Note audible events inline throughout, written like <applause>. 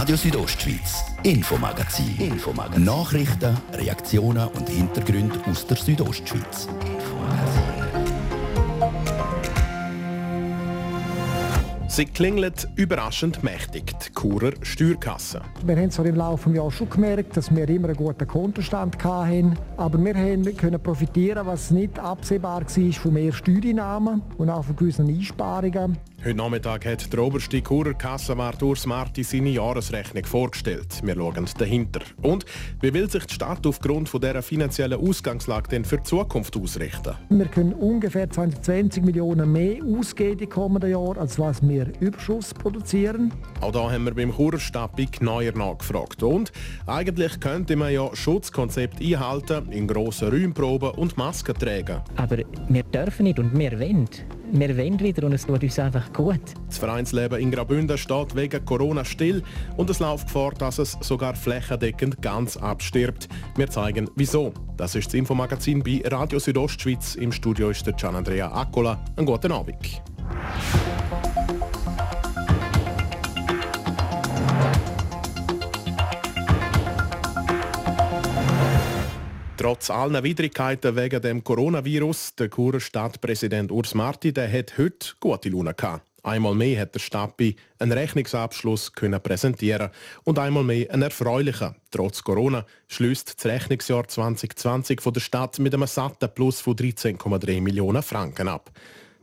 Radio Südostschweiz, Infomagazin. Infomagazin. Nachrichten, Reaktionen und Hintergründe aus der Südostschweiz. Sie klingelt überraschend mächtig, die Churer Steuerkasse. Wir haben zwar im Laufe des Jahres schon gemerkt, dass wir immer einen guten Kontostand hatten, aber wir können profitieren, was nicht absehbar war, von mehr Steuereinnahmen und auch von gewissen Einsparungen. Heute Nachmittag hat der oberste Churer Kassenwart Urs Marti seine Jahresrechnung vorgestellt. Wir schauen dahinter. Und wie will sich die Stadt aufgrund von dieser finanziellen Ausgangslage denn für die Zukunft ausrichten? Wir können ungefähr 20 Millionen mehr ausgeben im kommenden Jahr, als was wir Überschuss produzieren. Auch da haben wir beim Churer Stadtbig neuer nachgefragt. Und eigentlich könnte man ja Schutzkonzept einhalten, in grossen Räumen proben und Masken tragen. Aber wir dürfen nicht und wir wollen. Wir wollen wieder und es tut uns einfach gut. Das Vereinsleben in Graubünden steht wegen Corona still und es läuft Gefahr, dass es sogar flächendeckend ganz abstirbt. Wir zeigen, wieso. Das ist das Infomagazin bei Radio Südostschweiz. Im Studio ist der Gian Andrea Accola. Einen guten Abend. Trotz allen Widrigkeiten wegen dem Coronavirus, der Churer Stadtpräsident Urs Marti, der hat heute gute Laune gehabt. Einmal mehr hat der Stappi einen Rechnungsabschluss können präsentieren und einmal mehr einen erfreulichen. Trotz Corona schließt das Rechnungsjahr 2020 von der Stadt mit einem satten Plus von 13,3 Millionen Franken ab.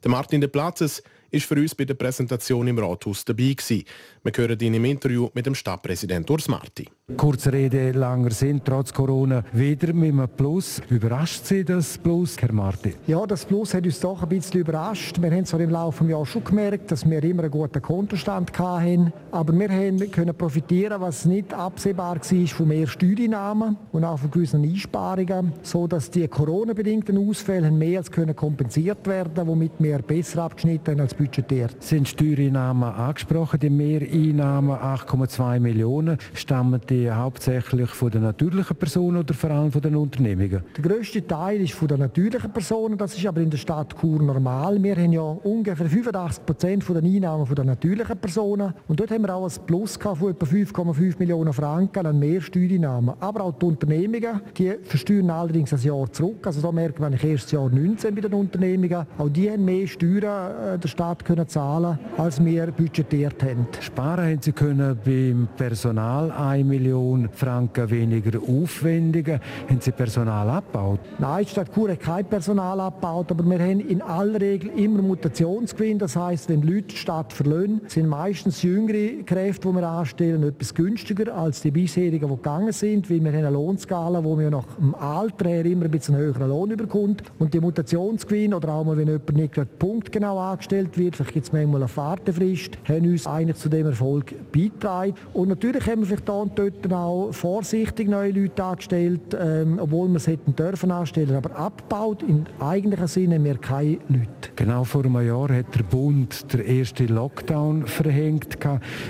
Der Martin de Platzes ist für uns bei der Präsentation im Rathaus dabei gewesen. Wir hören ihn im Interview mit dem Stadtpräsident Urs Marti. Kurze Rede, langer Sinn, trotz Corona wieder mit einem Plus. Überrascht Sie das Plus, Herr Marti? Ja, das Plus hat uns doch ein bisschen überrascht. Wir haben zwar im Laufe des Jahres schon gemerkt, dass wir immer einen guten Kontostand hatten, aber wir haben können profitieren, was nicht absehbar war, von mehr Steuereinnahmen und auch von gewissen Einsparungen, sodass die Corona-bedingten Ausfälle mehr als können kompensiert werden, womit wir besser abgeschnitten haben als budgetiert. Sind Steuereinnahmen angesprochen, die Mehreinnahmen 8,2 Millionen, stammen die hauptsächlich von den natürlichen Personen oder vor allem von den Unternehmungen? Der grösste Teil ist von den natürlichen Personen, das ist aber in der Stadt Chur normal. Wir haben ja ungefähr 85 Prozent der Einnahmen von den natürlichen Personen und dort haben wir auch ein Plus von etwa 5,5 Millionen Franken an mehr Steuereinnahmen. Aber auch die Unternehmungen, die versteuern allerdings ein Jahr zurück. Also da merkt man erst das Jahr 19 bei den Unternehmungen. Auch die haben mehr Steuern äh, der Stadt können zahlen, als wir budgetiert haben. Sparen sie können beim Personal 1 Million Franken weniger Aufwendungen. Haben Sie Personal abgebaut? Nein, die Stadt Chur hat kein Personal abgebaut, aber wir haben in aller Regel immer Mutationsgewinn. Das heißt, wenn Leute die Stadt verlassen, sind meistens jüngere Kräfte, die wir anstellen, etwas günstiger als die bisherigen, die gegangen sind, weil wir haben eine Lohnskala, wo wir nach dem Alter her immer ein bisschen höheren Lohn überkommt. Und die Mutationsgewinn oder auch mal, wenn jemand nicht punktgenau angestellt wird, vielleicht gibt es manchmal eine Fahrtenfrist, haben uns eigentlich zu dem Erfolg beigetragen. Und natürlich haben wir vielleicht da und dort auch vorsichtig neue Leute angestellt, ähm, obwohl wir es hätten dürfen anstellen. Aber abgebaut im eigentlichen Sinne haben wir keine Leute. Genau vor einem Jahr hat der Bund den ersten Lockdown verhängt.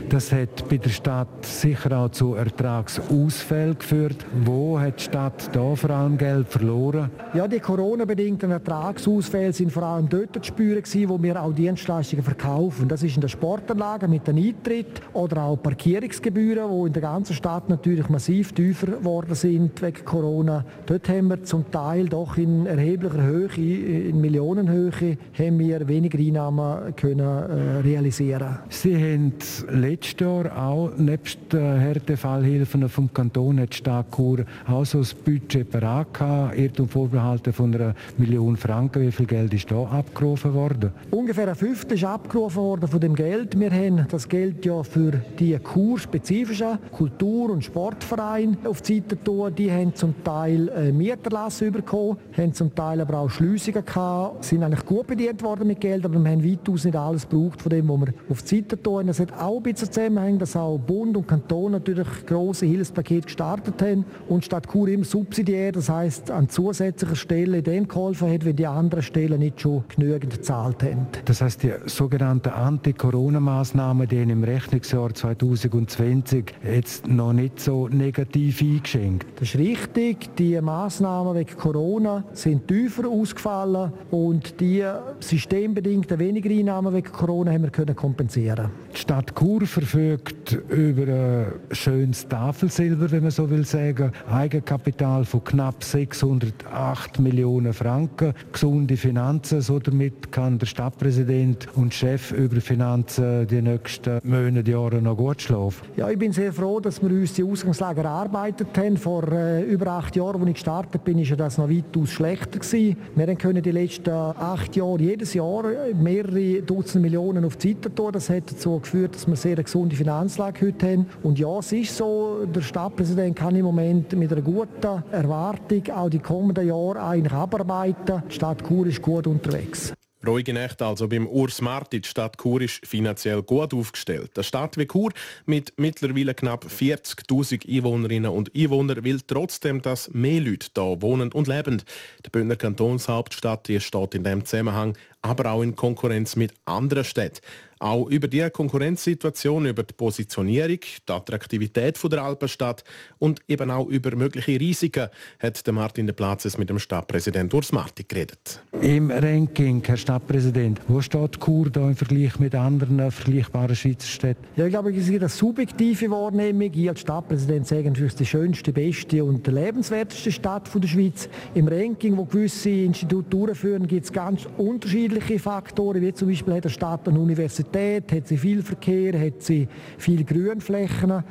Das hat bei der Stadt sicher auch zu Ertragsausfällen geführt. Wo hat die Stadt da vor allem Geld verloren? Ja, die Corona-bedingten Ertragsausfälle sind vor allem dort zu spüren wo wir auch Dienstleistungen verkaufen. Das ist in der Sportanlage mit dem Eintritt oder auch Parkierungsgebühren, die in der ganzen Stadt natürlich massiv tiefer geworden sind wegen Corona. Dort haben wir zum Teil doch in erheblicher Höhe, in Millionenhöhe, haben wir weniger Einnahmen können äh, realisieren. Sie haben letztes Jahr auch nebst den Härtefallhilfen vom Kanton hat Stadt Chur auch so ein Budget parat gehabt, Irrtum vorbehalten von einer Million Franken. Wie viel Geld ist da abgerufen worden? Ungefähr ein Fünftel ist abgerufen worden von dem Geld. Wir haben das Geld ja für die Chur-spezifischen Kultur und Sportverein auf die Seite tun. Die haben zum Teil äh, Mieterlass bekommen, haben zum Teil aber auch Schliessungen gehabt, sind eigentlich gut bedient worden mit Geld, aber wir haben weitaus nicht alles gebraucht von dem, was wir auf die Seite tun. Das hat auch ein bisschen zusammenhängen, dass auch Bund und Kanton natürlich große Hilfspakete gestartet haben und Stadt Chur immer subsidiär, das heißt an zusätzlicher Stelle dem geholfen hat, wenn die anderen Stellen nicht schon genügend gezahlt haben. Das heißt die sogenannten Anti-Corona-Maßnahmen denen im Rechnungsjahr 2020 jetzt noch nicht so negativ eingeschenkt. Das ist richtig. Die Maßnahmen wegen Corona sind tiefer ausgefallen und die systembedingten weniger Einnahmen wegen Corona haben wir können kompensieren. Die Stadt Chur verfügt über ein schönes Tafelsilber, wenn man so will sagen, Eigenkapital von knapp 608 Millionen Franken, gesunde Finanzen, so damit kann der Stadtpräsident und Chef über Finanzen die nächsten Monate, Jahre noch gut schlafen. Ja, ich bin sehr froh, dass wir uns die Ausgangslage erarbeitet haben. Vor äh, über acht Jahren, als ich gestartet bin, war das noch weitaus schlechter gewesen. Wir können die letzten acht Jahre jedes Jahr mehrere Dutzend Millionen auf die Seite tun. Das hat dazu geführt, dass wir eine sehr gesunde Finanzlage heute haben. Und ja, es ist so, der Stadtpräsident kann im Moment mit einer guten Erwartung auch die kommenden Jahre eigentlich abarbeiten. Die Stadt Chur ist gut unterwegs. Ruhige Nächte also beim Urs Marti. Die Stadt Chur ist finanziell gut aufgestellt. Eine Stadt wie Chur mit mittlerweile knapp 40.000 Einwohnerinnen und Einwohnern will trotzdem, dass mehr Leute hier wohnen und leben. Die Bündner Kantonshauptstadt die steht in diesem Zusammenhang aber auch in Konkurrenz mit anderen Städten. Auch über die Konkurrenzsituation, über die Positionierung, die Attraktivität der Alpenstadt und eben auch über mögliche Risiken hat Martin de Platzes mit dem Stadtpräsident Urs Marti geredet. Im Ranking, Herr Stadtpräsident, wo steht Chur da im Vergleich mit anderen vergleichbaren Schweizer Städten? Ja, ich glaube, es ist eine subjektive Wahrnehmung. Ich als Stadtpräsident sage natürlich die schönste, beste und lebenswerteste Stadt der Schweiz. Im Ranking, wo gewisse Institute durchführen, gibt es ganz unterschiedliche Faktoren, wie zum Beispiel hat eine Stadt eine Universität hat sie viel Verkehr, hat sie viele Grünflächen.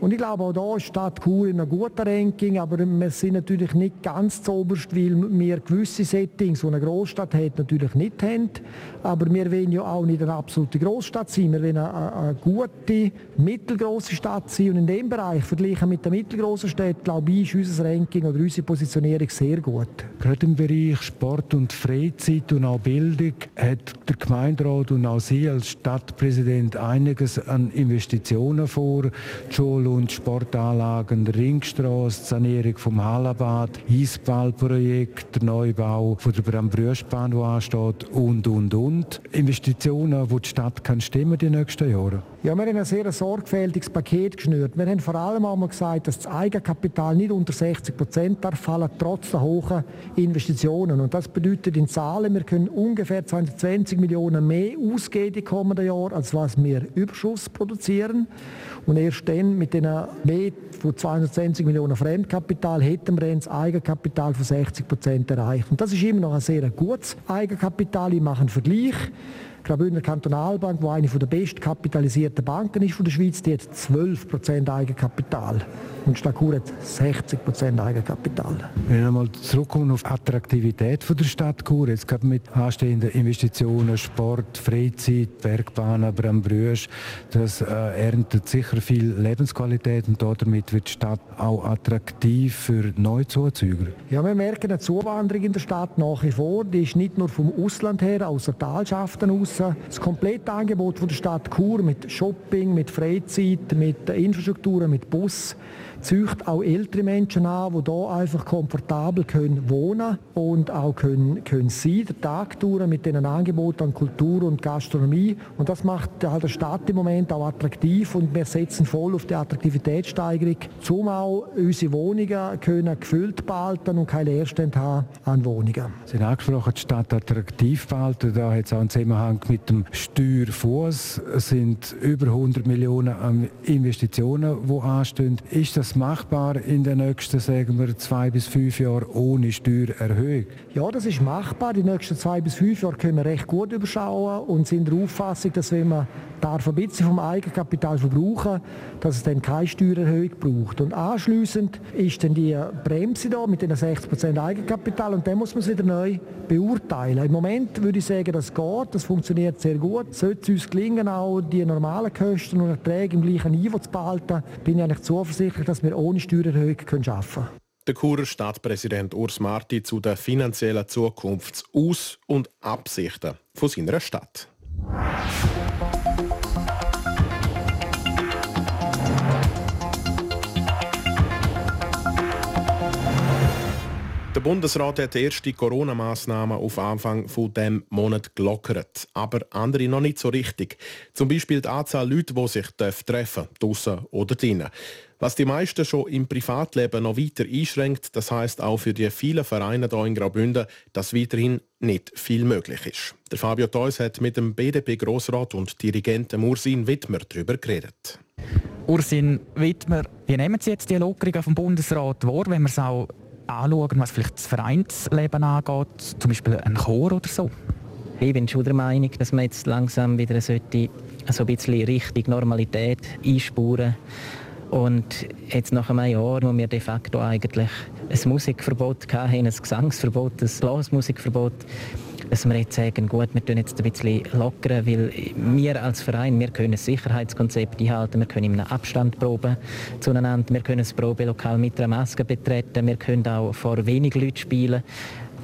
Und ich glaube, auch da ist Stadt Chur in einem guten Ranking, aber wir sind natürlich nicht ganz zu oberst, weil wir gewisse Settings, die eine Großstadt hat, natürlich nicht haben. Aber wir wollen ja auch nicht eine absolute Großstadt sein. Wir wollen eine, eine gute, mittelgroße Stadt sein. Und in dem Bereich, verglichen mit den mittelgroßen Städten, glaube ich, ist unser Ranking oder unsere Positionierung sehr gut. Gerade im Bereich Sport und Freizeit und auch Bildung hat der Gemeinderat und auch Sie als Stadtpräsident einiges an Investitionen vor. Die Schule und Sportanlagen, Ringstraße, die Sanierung vom Hallenbad, Eisballprojekt, der Neubau von der Brambrüschbahn, der ansteht und, und, und. Investitionen, die die Stadt kann stimmen die nächsten Jahre. Ja, wir haben ein sehr sorgfältiges Paket geschnürt. Wir haben vor allem einmal gesagt, dass das Eigenkapital nicht unter 60 Prozent darf fallen, trotz der hohen Investitionen. Und das bedeutet in Zahlen, wir können ungefähr 220 Millionen mehr ausgeben die kommenden Jahre, als was wir Überschuss produzieren. Und erst dann mit den mehr von 220 Millionen Fremdkapital hätten wir das Eigenkapital von 60 Prozent erreicht. Und das ist immer noch ein sehr gutes Eigenkapital. Ich mache einen Vergleich. Graubündner Kantonalbank, die eine der bestkapitalisierten Banken ist von der Schweiz, die hat 12% Eigenkapital. Und Stackur hat 60 Eigenkapital. Wenn wir einmal zurückkommen auf die Attraktivität von der Stadt Chur, jetzt gerade mit anstehenden Investitionen, Sport, Freizeit, Bergbahnen, Brambrüsch, das äh, erntet sicher viel Lebensqualität und damit wird die Stadt auch attraktiv für Neuzuzüger. Ja, wir merken eine Zuwanderung in der Stadt nach wie vor. Die ist nicht nur vom Ausland her, aus der Talschaften aus. Das komplette Angebot von der Stadt Chur mit Shopping, mit Freizeit, mit Infrastrukturen, mit Bus, zücht auch ältere Menschen an, die hier einfach komfortabel können wohnen und auch können, können sein, den Tag durch mit diesen Angeboten an Kultur und Gastronomie. Und das macht halt der Stadt im Moment auch attraktiv und wir setzen voll auf die Attraktivitätssteigerung, um auch unsere Wohnungen können gefüllt behalten und keine Leerstände haben an Wohnungen. Sie haben angesprochen, die Stadt attraktiv behalten. Da hat es auch einen Zusammenhang mit dem Steuerfuß. Es sind über 100 Millionen Investitionen, die anstehen. Ist das machbar in den nächsten, sagen wir, zwei bis fünf Jahren ohne Steuererhöhung? Ja, das ist machbar. Die nächsten zwei bis fünf Jahre können wir recht gut überschauen und sind der Auffassung, dass wenn man darf ein bisschen vom Eigenkapital verbrauchen, dass es dann keine Steuererhöhung braucht. Und anschließend ist dann die Bremse da mit den 60% Eigenkapital und dann muss man es wieder neu beurteilen. Im Moment würde ich sagen, das geht, das funktioniert sehr gut. Sollte es uns gelingen, auch die normalen Kosten und Erträge im gleichen Niveau zu behalten, bin ich eigentlich zuversichtlich, dass wir ohne Steuererhöhung arbeiten können. Der Churer Stadtpräsident Urs Marti zu der finanziellen Zukunftsaus- und Absichten von seiner Stadt. Der Bundesrat hat die erste Corona-Massnahmen auf Anfang von dem Monat gelockert, aber andere noch nicht so richtig. Zum Beispiel die Anzahl Leute, die sich treffen dürfen, draussen oder drinnen. Was die meisten schon im Privatleben noch weiter einschränkt, das heißt auch für die vielen Vereine hier in Graubünden, dass weiterhin nicht viel möglich ist. Der Fabio Theus hat mit dem BDP-Grossrat und Dirigenten Ursin Wittmer darüber geredet. Ursin Wittmer, wie nehmen Sie jetzt die Lockerung vom Bundesrat wahr, wenn wir es auch anschauen, was vielleicht das Vereinsleben angeht, zum Beispiel ein Chor oder so? Ich bin schon der Meinung, dass man jetzt langsam wieder sollte, so ein bisschen Richtung Normalität einspuren und jetzt nach einem Jahr, wo wir de facto eigentlich ein Musikverbot hatten, ein Gesangsverbot, ein Blasmusikverbot, dass wir jetzt sagen, gut, wir tun jetzt ein bisschen lockern, weil wir als Verein, wir können ein Sicherheitskonzept einhalten, wir können einem Abstand proben zueinander, wir können das Probelokal mit einer Maske betreten, wir können auch vor wenig Leuten spielen,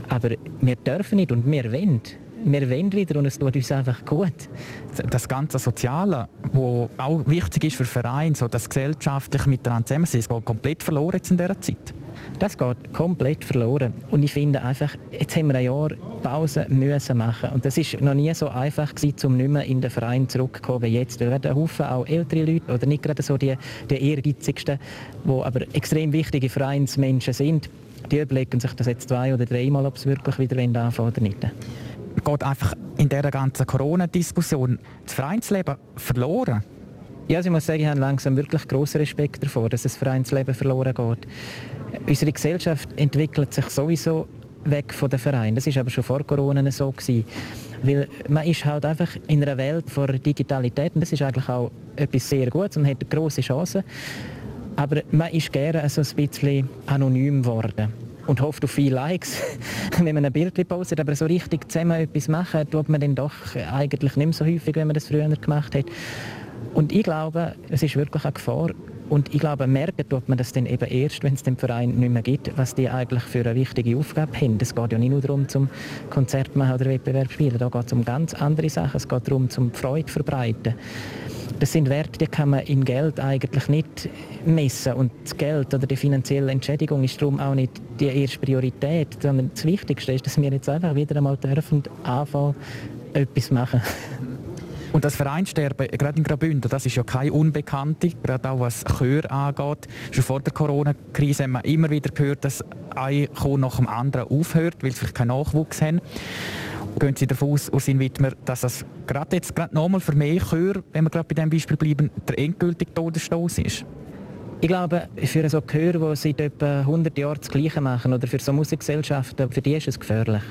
aber wir dürfen nicht und wir wollen wir wollen wieder und es tut uns einfach gut. Das ganze Soziale, was auch wichtig ist für Vereine, so das gesellschaftliche Miteinander zusammen ist, geht komplett verloren jetzt in dieser Zeit. Das geht komplett verloren. Und ich finde einfach, jetzt haben wir ein Jahr Pause müssen machen. Und das ist noch nie so einfach gewesen, um nicht mehr in den Verein zurückzukommen wie jetzt. Da werden Haufen auch ältere Leute, oder nicht gerade so die, die ehrgeizigsten, die aber extrem wichtige Vereinsmenschen sind, die überlegen sich das jetzt zwei oder dreimal, ob es wirklich wieder anfangen oder nicht geht einfach in dieser ganzen Corona-Diskussion das Vereinsleben verloren? Ja, also ich muss sagen, ich habe langsam wirklich großen Respekt davor, dass das Vereinsleben verloren geht. Unsere Gesellschaft entwickelt sich sowieso weg von den Vereinen. Das ist aber schon vor Corona so gewesen. Weil man ist halt einfach in einer Welt vor Digitalität und das ist eigentlich auch etwas sehr Gutes und hat große Chancen. Aber man ist gerne so ein bisschen anonym geworden und hofft auf viele Likes, <laughs> wenn man ein Bild postet. Aber so richtig zusammen etwas machen, tut man dann doch eigentlich nicht mehr so häufig, wenn man das früher gemacht hat. Und ich glaube, es ist wirklich eine Gefahr. Und ich glaube, merken tut man das dann eben erst, wenn es den Verein nicht mehr gibt, was die eigentlich für eine wichtige Aufgabe haben. Es geht ja nicht nur darum, zum Konzert machen oder Wettbewerb spielen. Da geht es um ganz andere Sachen. Es geht darum, zum Freude verbreiten. Das sind Werte, die kann man in Geld eigentlich nicht messen. Und das Geld oder die finanzielle Entschädigung ist darum auch nicht die erste Priorität, sondern das Wichtigste ist, dass wir jetzt einfach wieder einmal dürfen anfangen, etwas machen. Und das Vereinsterben, gerade in Graubünden, das ist ja keine Unbekannte, gerade auch was Chör angeht. Schon vor der Corona-Krise haben wir immer wieder gehört, dass ein Chor nach dem anderen aufhört, weil sie vielleicht keinen Nachwuchs haben. Gehen Sie davon aus, Ursin Wittmer, dass das gerade jetzt gerade nochmal für mehr Chör, wenn wir gerade bei diesem Beispiel bleiben, der endgültige Todesstoß ist? Ich glaube, für so Chör, die seit etwa 100 Jahren das Gleiche machen, oder für so Musikgesellschaften, für die ist es gefährlich.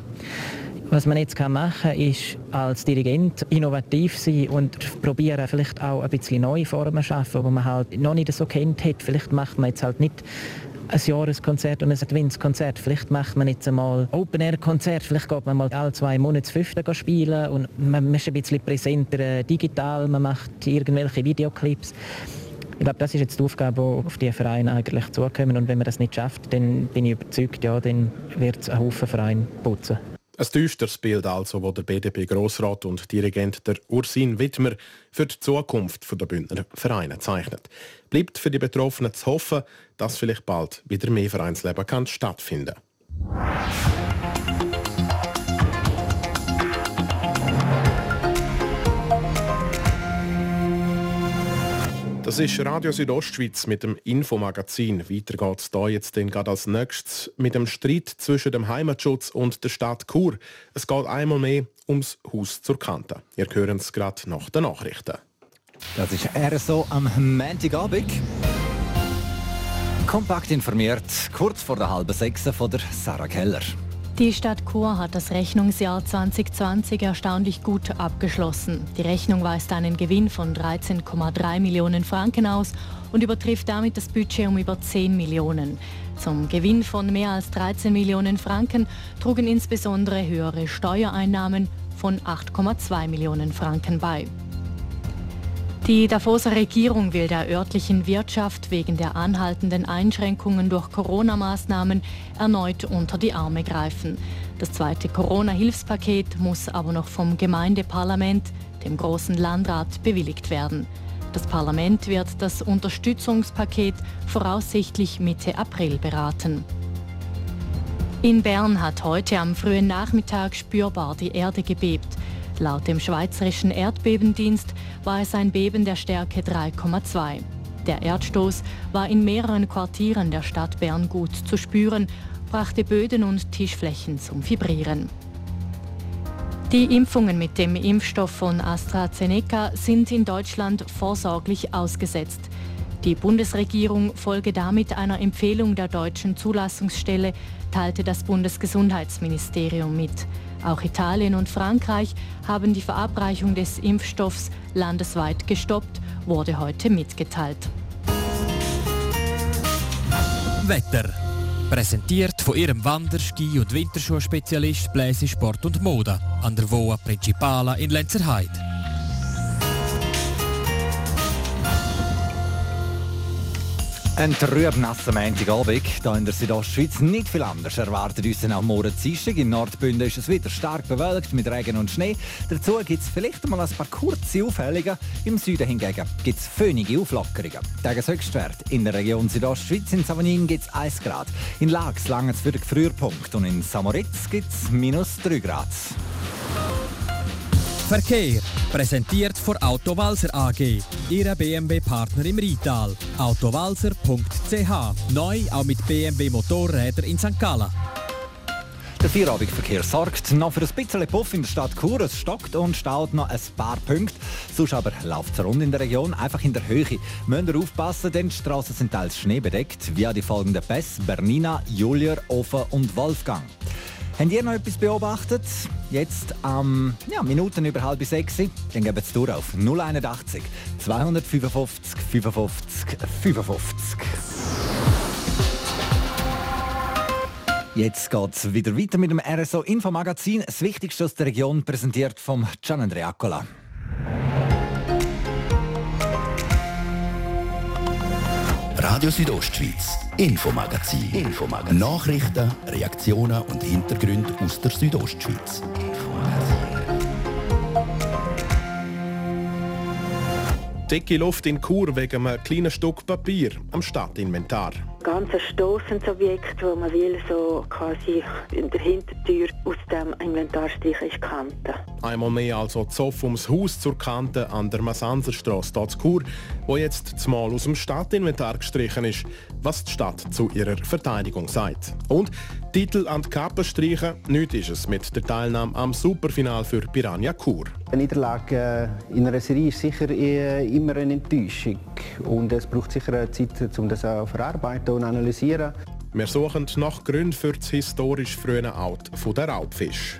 Was man jetzt machen kann, ist als Dirigent innovativ sein und probieren vielleicht auch ein bisschen neue Formen zu schaffen, die man halt noch nicht so kennt hat. Vielleicht macht man jetzt halt nicht ein Jahreskonzert und ein Adventskonzert. Vielleicht macht man jetzt einmal Open-Air-Konzert, vielleicht geht man mal alle zwei Monate fünfte spielen und man ist ein bisschen präsenter äh, digital, man macht irgendwelche Videoclips. Ich glaube, das ist jetzt die Aufgabe, die auf die Vereine eigentlich zukommen und wenn man das nicht schafft, dann bin ich überzeugt, ja, dann wird es ein Haufen Vereine putzen. Ein düsteres Bild also, wo der BDP-Grossrat und Dirigent der Ursin Wittmer für die Zukunft der Bündner Vereine zeichnet. Bleibt für die Betroffenen zu hoffen, dass vielleicht bald wieder mehr Vereinsleben kann stattfinden kann. Das ist Radio Südostschweiz mit dem Infomagazin. Weiter geht es hier jetzt dann gerade als nächstes mit dem Streit zwischen dem Heimatschutz und der Stadt Chur. Es geht einmal mehr ums Haus zur Kante. Ihr hören es gerade nach den Nachrichten. Das ist RSO am Montagabend. Kompakt informiert, kurz vor der halben sechs von der Sarah Keller. Die Stadt Chur hat das Rechnungsjahr 2020 erstaunlich gut abgeschlossen. Die Rechnung weist einen Gewinn von 13,3 Millionen Franken aus und übertrifft damit das Budget um über 10 Millionen. Zum Gewinn von mehr als 13 Millionen Franken trugen insbesondere höhere Steuereinnahmen von 8,2 Millionen Franken bei. Die Davoser Regierung will der örtlichen Wirtschaft wegen der anhaltenden Einschränkungen durch Corona-Maßnahmen erneut unter die Arme greifen. Das zweite Corona-Hilfspaket muss aber noch vom Gemeindeparlament, dem großen Landrat, bewilligt werden. Das Parlament wird das Unterstützungspaket voraussichtlich Mitte April beraten. In Bern hat heute am frühen Nachmittag spürbar die Erde gebebt. Laut dem Schweizerischen Erdbebendienst war es ein Beben der Stärke 3,2. Der Erdstoß war in mehreren Quartieren der Stadt Bern gut zu spüren, brachte Böden und Tischflächen zum Vibrieren. Die Impfungen mit dem Impfstoff von AstraZeneca sind in Deutschland vorsorglich ausgesetzt. Die Bundesregierung folge damit einer Empfehlung der deutschen Zulassungsstelle, teilte das Bundesgesundheitsministerium mit. Auch Italien und Frankreich haben die Verabreichung des Impfstoffs landesweit gestoppt, wurde heute mitgeteilt. Wetter. Präsentiert von ihrem Wander-, Ski- und Winterschuhspezialist Bläse Sport und Mode an der Voa Principala in Lenzerheide. Ein trübnasser Montagabend. Hier in der Südostschweiz nicht viel anders erwartet uns auch morgen Dienstag. In Nordbünden ist es wieder stark bewölkt mit Regen und Schnee. Dazu gibt es vielleicht mal ein paar kurze Aufhellungen. Im Süden hingegen gibt es föhnige Auflockerungen. Tageshöchstwert in der Region Südostschweiz in Savonin gibt es 1 Grad. In Lax lange es für den Gefrierpunkt und in Samoritz gibt es minus 3 Grad. Verkehr. Präsentiert von Autowalzer AG. Ihre BMW-Partner im Rital. Autowalzer.ch. Neu auch mit BMW Motorräder in St. Gallen. Der Feierabendverkehr sorgt noch für ein bisschen Puff in der Stadt Chur. Es stockt und staut noch ein paar Punkte. Sonst aber läuft es rund in der Region, einfach in der Höhe. Müsst ihr aufpassen, denn die Straßen sind teils schneebedeckt, via die folgenden Pässe Bernina, Julier, Ofen und Wolfgang. Habt ihr noch etwas beobachtet? Jetzt am ähm, ja, Minuten über halb sechs. Dann geben Sie durch auf 081 255 55 55. Jetzt geht es wieder weiter mit dem RSO Infomagazin. Das Wichtigste aus der Region präsentiert vom Gian Andreacola. Radio Südostschweiz, Infomagazin. Infomagazin. Nachrichten, Reaktionen und Hintergründe aus der Südostschweiz. Dicke Luft in Chur wegen einem kleinen Stück Papier am Stadtinventar ganz ein Stoßensobjekt, wo man will, so quasi in der Hintertür aus dem Inventar streichen, ist Kante. Einmal mehr also Zoff ums Haus zur Kante an der Massanserstrasse hier zu Chur, wo jetzt zumal aus dem Stadtinventar gestrichen ist, was die Stadt zu ihrer Verteidigung sagt. Und Titel an die Kappe streichen, nichts ist es mit der Teilnahme am Superfinal für Piranha Chur. Eine Niederlage in einer Serie ist sicher äh, immer eine Enttäuschung und es braucht sicher eine Zeit, um das zu verarbeiten und analysieren. Wir suchen nach Gründen für das historisch frühe Out der Raubfisch.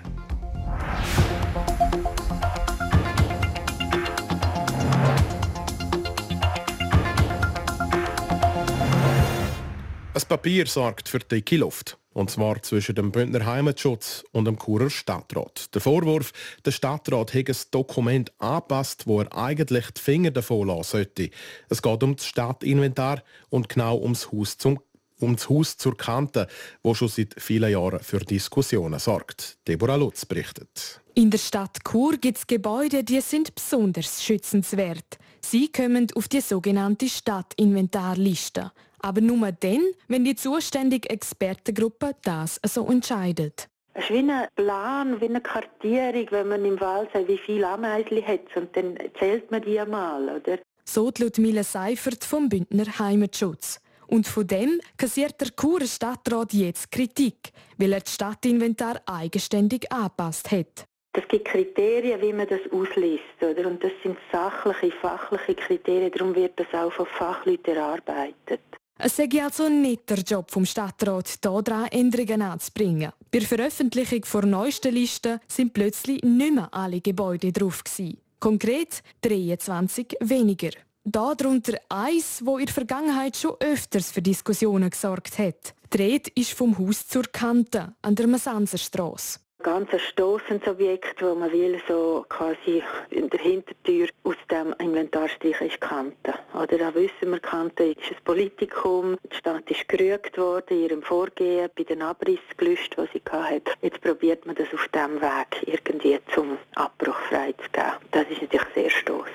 Das Papier sorgt für dicke Luft. Und zwar zwischen dem Bündner Heimatschutz und dem Churer Stadtrat. Der Vorwurf, der Stadtrat hätte ein Dokument angepasst, wo er eigentlich die Finger davon lassen sollte. Es geht um das Stadtinventar und genau ums Haus zum um das Haus zur Kante, wo schon seit vielen Jahren für Diskussionen sorgt. Deborah Lutz berichtet. In der Stadt Chur gibt es Gebäude, die sind besonders schützenswert. Sie kommen auf die sogenannte Stadtinventarliste. Aber nur dann, wenn die zuständige Expertengruppe das so entscheidet. Es ist wie ein Plan, wie eine Kartierung, wenn man im Wald sagt, wie viele Ameisen hat und dann zählt man die einmal, oder? So Ludmila Seifert vom Bündner Heimatschutz. Und von dem kassiert der Churer Stadtrat jetzt Kritik, weil er das Stadtinventar eigenständig angepasst hat. Es gibt Kriterien, wie man das ausliest, oder? Und das sind sachliche, fachliche Kriterien, darum wird das auch von Fachleuten erarbeitet. Es sei also nicht der Job vom Stadtrat, daran Änderungen anzubringen. Bei der Veröffentlichung der neuesten Liste sind plötzlich nicht mehr alle Gebäude drauf. Gewesen. Konkret 23 weniger. Darunter eins, wo in der Vergangenheit schon öfters für Diskussionen gesorgt hat. Die Rede ist vom Haus zur Kante an der Massanserstrasse ganz ein Stoßensobjekt, wo man will, so quasi in der Hintertür aus dem Inventar streichen, ist Kante. Oder da wissen wir, Kante ist ein Politikum, die Stadt ist gerügt worden in ihrem Vorgehen bei den Abrissgelüsten, die sie hatte. Jetzt probiert man das auf diesem Weg irgendwie zum Abbruch freizugeben. Das ist natürlich sehr stoßend.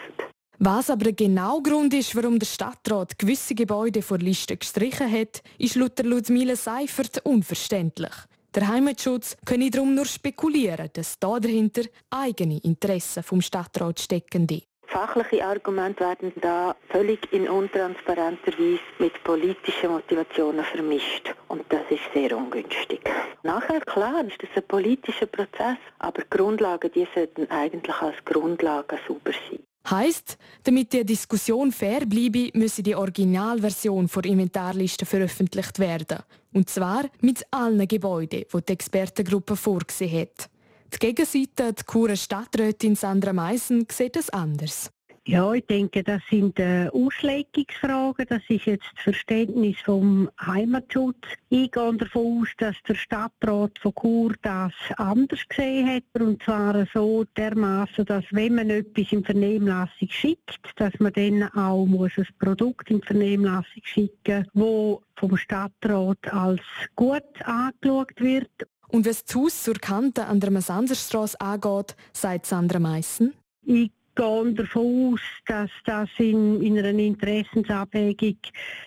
Was aber genau Grund ist, warum der Stadtrat gewisse Gebäude vor Liste gestrichen hat, ist laut Ludmila Seifert unverständlich. Der Heimatschutz könne darum nur spekulieren, dass da dahinter eigene Interessen vom Stadtrat stecken. Fachliche Argumente werden da völlig in untransparenter Weise mit politischen Motivationen vermischt. Und das ist sehr ungünstig. Nachher, klar, ist das ein politischer Prozess, aber die Grundlagen, die sollten eigentlich als Grundlagen sauber sein. Heißt, damit die Diskussion fair bleibe, müsse die Originalversion der Inventarliste veröffentlicht werden. Und zwar mit allen Gebäuden, die die Expertengruppe vorgesehen hat. Die Gegenseite, die Churer Stadträtin Sandra Meissen, sieht es anders. Ja, ich denke, das sind äh, Auslegungsfragen. Das ist jetzt das Verständnis vom Heimatschutz. Ich gehe davon aus, dass der Stadtrat von Chur das anders gesehen hat. Und zwar so dermaßen, dass wenn man etwas in Vernehmlassung schickt, dass man dann auch muss ein Produkt in Vernehmlassung schicken muss, wo vom Stadtrat als gut angeschaut wird. Und was das Haus zur Kante an der Massanserstraße angeht, sagt Sandra Meissen. Ich gehe davon aus, dass das in, in einer Interessensabwägung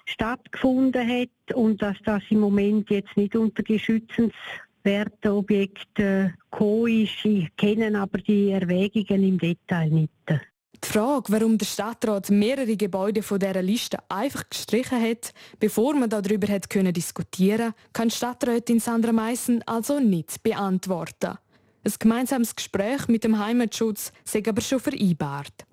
stattgefunden hat und dass das im Moment jetzt nicht unter die schützenswerten Objekte gekommen ist. Ich kenne aber die Erwägungen im Detail nicht. Die Frage, warum der Stadtrat mehrere Gebäude von dieser Liste einfach gestrichen hat, bevor man darüber hat diskutieren, kann die Stadträtin Sandra Meissen also nicht beantworten. Ein gemeinsames Gespräch mit dem Heimatschutz sei aber schon vereinbart.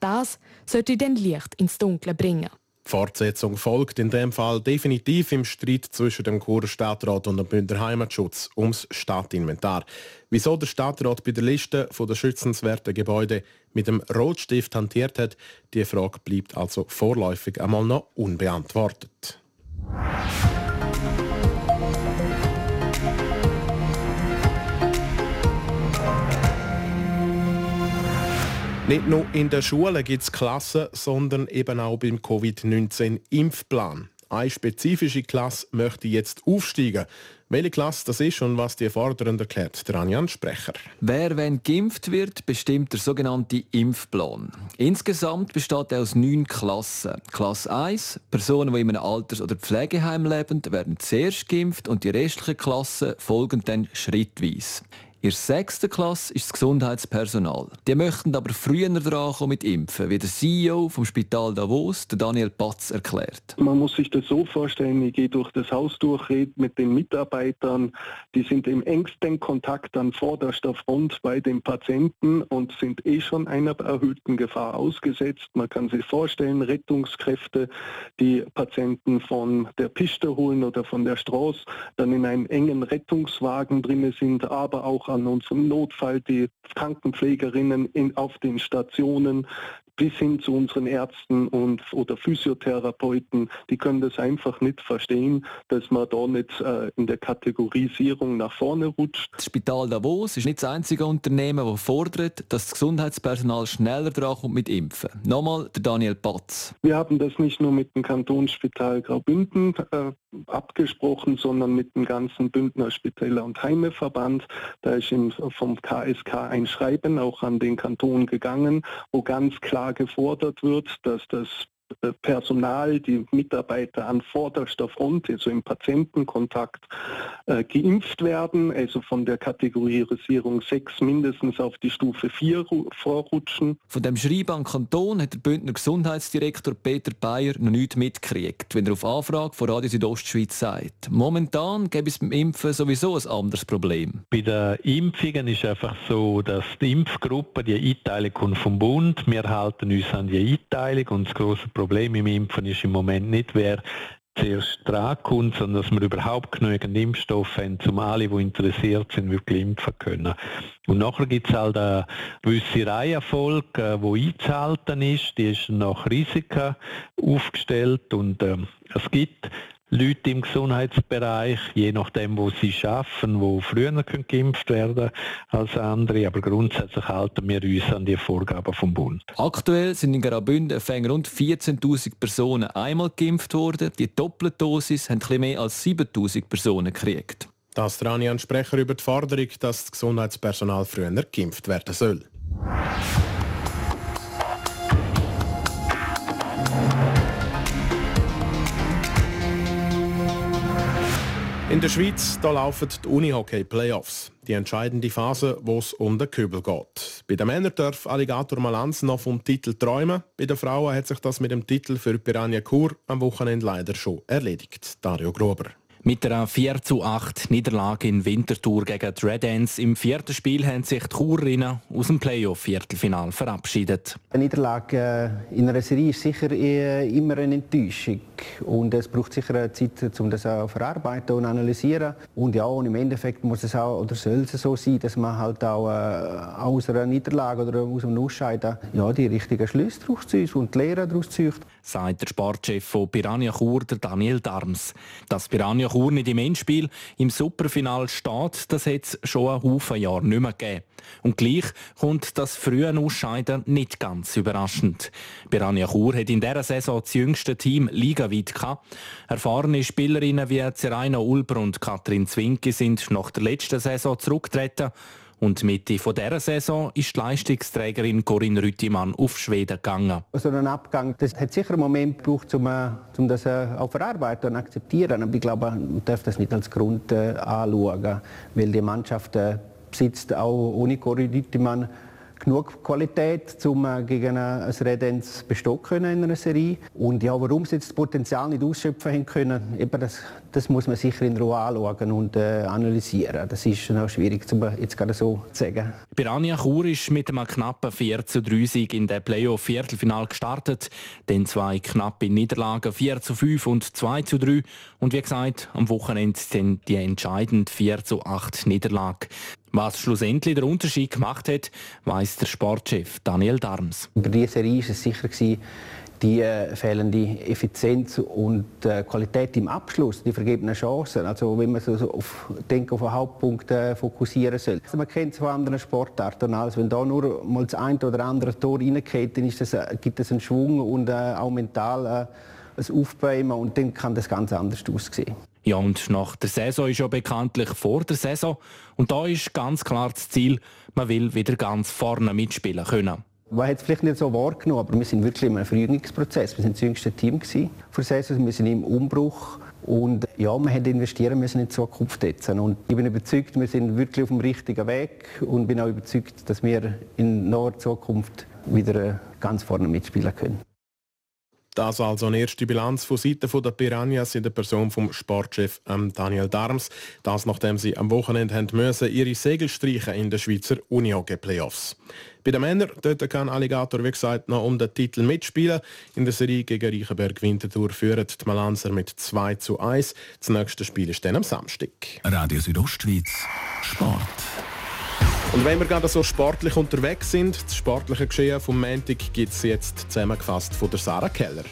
Das sollte dann Licht ins Dunkle bringen. Die Fortsetzung folgt in dem Fall definitiv im Streit zwischen dem Churer Stadtrat und dem Bündner Heimatschutz ums Stadtinventar. Wieso der Stadtrat bei der Liste der schützenswerten Gebäude mit dem Rotstift hantiert hat, die Frage bleibt also vorläufig einmal noch unbeantwortet. Nicht nur in der Schule gibt es Klassen, sondern eben auch beim Covid-19-Impfplan. Eine spezifische Klasse möchte jetzt aufsteigen. Welche Klasse das ist und was die Fordernden erklärt, der Anjan Sprecher. Wer, wenn geimpft wird, bestimmt der sogenannte Impfplan. Insgesamt besteht er aus neun Klassen. Klasse 1, Personen, die in einem Alters- oder Pflegeheim leben, werden zuerst geimpft und die restlichen Klassen folgen dann schrittweise. In der sechsten Klasse ist das Gesundheitspersonal. Die möchten aber früher dran mit Impfen, wie der CEO vom Spital Davos, Daniel Patz, erklärt. Man muss sich das so vorstellen, ich gehe durch das Haus durch, rede mit den Mitarbeitern, die sind im engsten Kontakt an vorderster Front bei den Patienten und sind eh schon einer erhöhten Gefahr ausgesetzt. Man kann sich vorstellen, Rettungskräfte, die Patienten von der Piste holen oder von der Straße, dann in einem engen Rettungswagen drin sind, aber auch an unserem Notfall, die Krankenpflegerinnen in, auf den Stationen, bis hin zu unseren Ärzten und oder Physiotherapeuten, die können das einfach nicht verstehen, dass man da nicht äh, in der Kategorisierung nach vorne rutscht. Das Spital Davos ist nicht das einzige Unternehmen, das fordert, dass das Gesundheitspersonal schneller drankommt mit Impfen. Nochmal der Daniel Patz. Wir haben das nicht nur mit dem Kantonsspital Graubünden äh, abgesprochen, sondern mit dem ganzen Bündner Spitäler- und Heimeverband. Da ist vom KSK ein Schreiben auch an den Kanton gegangen, wo ganz klar gefordert wird, dass das Personal, die Mitarbeiter an vorderster Front, also im Patientenkontakt, äh, geimpft werden, also von der Kategorisierung 6 mindestens auf die Stufe 4 vorrutschen. Von dem Schreiben an Kanton hat der Bündner Gesundheitsdirektor Peter Bayer noch nichts mitgekriegt, wenn er auf Anfrage von Radio Südostschweiz sagt. Momentan gäbe es beim Impfen sowieso ein anderes Problem. Bei den Impfungen ist es einfach so, dass die Impfgruppe, die Einteilung kommt vom Bund, wir halten uns an die Einteilung und das große Problem im Impfen ist im Moment nicht, wer zuerst dran kommt, sondern dass wir überhaupt genügend Impfstoff haben, um alle, die interessiert sind, wirklich impfen können. Und nachher gibt es halt eine gewisse Reihenfolge, die einzuhalten ist, die ist nach Risiken aufgestellt und äh, es gibt Leute im Gesundheitsbereich, je nachdem, wo sie arbeiten, wo früher geimpft werden als andere. Aber grundsätzlich halten wir uns an die Vorgaben vom Bund. Aktuell sind in Graubünden rund 14.000 Personen einmal geimpft worden. Die Doppeldosis haben etwas mehr als 7.000 Personen gekriegt. Das Ranian Sprecher über die Forderung, dass das Gesundheitspersonal früher geimpft werden soll. In der Schweiz da laufen die Unihockey-Playoffs. Die entscheidende Phase, wo es um den Kübel geht. Bei den Männern darf Alligator Malanz noch vom Titel träumen. Bei den Frauen hat sich das mit dem Titel für Piranha Kur am Wochenende leider schon erledigt. Dario Grober. Mit einer 4 zu 8 Niederlage in Winterthur gegen die Red Ants im vierten Spiel haben sich die Churerinnen aus dem Playoff-Viertelfinal verabschiedet. Eine Niederlage äh, in einer Serie ist sicher immer eine Enttäuschung. Und es braucht sicher Zeit, um das auch verarbeiten und analysieren. Und ja, und im Endeffekt muss es auch, oder soll es so sein, dass man halt auch äh, aus einer Niederlage oder aus einem Ausscheiden ja, die richtigen Schlüsse daraus und die Lehre daraus zieht. Sagt der Sportchef von Piranha Chur, Daniel Darms. Dass Piranha Chur nicht im Endspiel im Superfinal steht, das hat es schon einen Haufen Jahre nicht mehr gegeben. Und gleich kommt das frühe Ausscheiden nicht ganz überraschend. Piranha Chur hat in dieser Saison das jüngste Team ligaweit gehabt. Erfahrene Spielerinnen wie Zeraina Ulber und Katrin Zwinki sind nach der letzten Saison zurückgetreten. Und Mitte von dieser Saison ist die Leistungsträgerin Corinne Rüttimann auf Schweden gegangen. So ein Abgang, das hat sicher einen Moment gebraucht, um, äh, um das äh, auch verarbeiten und akzeptieren. Aber ich glaube, man darf das nicht als Grund äh, anschauen, weil die Mannschaft besitzt auch ohne Corinne Rüttimann genug Qualität, um äh, gegen ein Redens bestehen in einer Serie. Und ja, warum sie jetzt das Potenzial nicht ausschöpfen haben können, eben das, das muss man sicher in Ruhe anschauen und äh, analysieren. Das ist noch schwierig, um jetzt gerade so zu sagen. Piranha Chur ist mit einem knappen 4 zu 3 Sieg in der Playoff-Viertelfinal gestartet. Dann zwei knappe Niederlagen, 4 zu 5 und 2 zu 3. Und wie gesagt, am Wochenende sind die entscheidend 4 zu 8 Niederlage. Was schlussendlich der Unterschied gemacht hat, weiss der Sportchef Daniel Darms. Über diese Serie war es sicher die äh, fehlende Effizienz und äh, Qualität im Abschluss, die vergebenen Chancen. Also wenn man so, auf, denkt, auf den Hauptpunkt äh, fokussieren soll. Also man kennt es von anderen Sportarten. Also wenn da nur mal das eine oder andere Tor reingeht, dann ist das, gibt es einen Schwung und auch mental ein Aufbäumen und dann kann das ganz anders aussehen. Ja, und nach der Saison ist ja bekanntlich vor der Saison. Und da ist ganz klar das Ziel, man will wieder ganz vorne mitspielen können. Man hat es vielleicht nicht so wahrgenommen, aber wir sind wirklich in einem Verjüngungsprozess. Wir sind das jüngste Team für Saison, wir sind im Umbruch. Und ja, man hätte investieren müssen in die Zukunft jetzt. Und ich bin überzeugt, wir sind wirklich auf dem richtigen Weg und bin auch überzeugt, dass wir in naher Zukunft wieder ganz vorne mitspielen können. Das also eine erste Bilanz von Seiten der Piranhas in der Person vom Sportchef ähm, Daniel Darms. Das nachdem sie am Wochenende haben müssen, ihre Segel streichen in den Schweizer Unihockey Playoffs. Bei den Männern dort kann Alligator wie gesagt noch um den Titel mitspielen. In der Serie gegen Reichenberg Winterthur führen die Malanser mit 2 zu 1. Das nächste Spiel ist dann am Samstag. Radio Südostschweiz Sport. Und wenn wir gerade so sportlich unterwegs sind, das sportliche Geschehen vom Montag gibt es jetzt zusammengefasst von der Sarah Keller.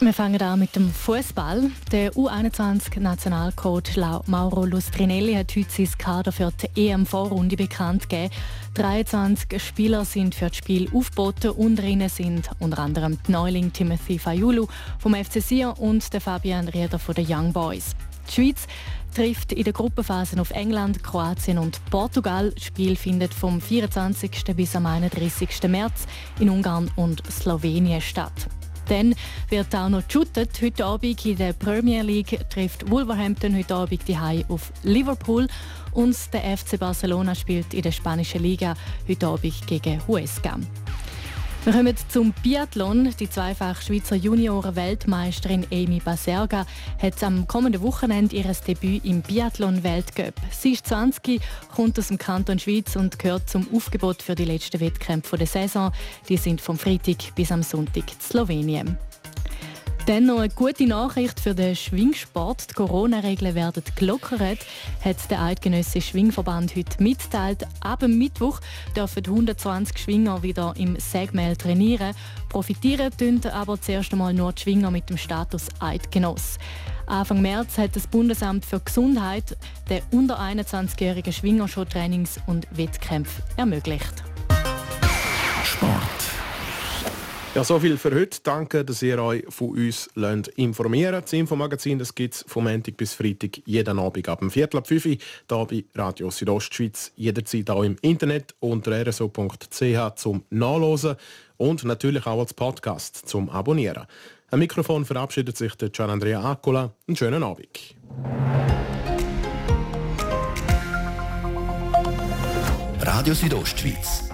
Wir fangen an mit dem Fußball. Der U21-Nationalcoach Mauro Lustrinelli hat heute sein Kader für die EM-Vorrunde bekannt gegeben. 23 Spieler sind für das Spiel aufgeboten. Unter ihnen sind unter anderem die Neuling Timothy Fayulu vom FC Sion und der Fabian Rieder von den Young Boys. Die Schweiz trifft in der Gruppenphase auf England, Kroatien und Portugal. Das Spiel findet vom 24. bis am 31. März in Ungarn und Slowenien statt. Dann wird auch noch geshootet. Heute Abend in der Premier League trifft Wolverhampton heute Abend die auf Liverpool und der FC Barcelona spielt in der spanischen Liga heute Abend gegen Huesca. Wir kommen zum Biathlon. Die zweifach Schweizer Junioren-Weltmeisterin Amy Baserga hat am kommenden Wochenende ihr Debüt im Biathlon-Weltcup. Sie ist 20, kommt aus dem Kanton Schweiz und gehört zum Aufgebot für die letzten Wettkämpfe der Saison. Die sind vom Freitag bis am Sonntag in Slowenien. Dann noch eine gute Nachricht für den Schwingsport. Die Corona-Regeln werden gelockert, hat der Eidgenössische Schwingverband heute mitgeteilt. Ab Mittwoch dürfen 120 Schwinger wieder im Segmel trainieren. Profitieren tun aber zuerst einmal nur die Schwinger mit dem Status Eidgenoss. Anfang März hat das Bundesamt für Gesundheit den unter 21-jährigen Schwinger schon Trainings- und Wettkämpfe ermöglicht. Sport. Ja, so viel für heute. Danke, dass ihr euch von uns informieren lasst. Das Infomagazin gibt es vom Montag bis Freitag jeden Abend ab dem Viertel ab 5 Uhr hier bei Radio Südostschweiz. Jederzeit auch im Internet unter rso.ch zum Nachlesen und natürlich auch als Podcast zum Abonnieren. Am Mikrofon verabschiedet sich der Gian Andrea Akula. Einen schönen Abend. Radio Südostschweiz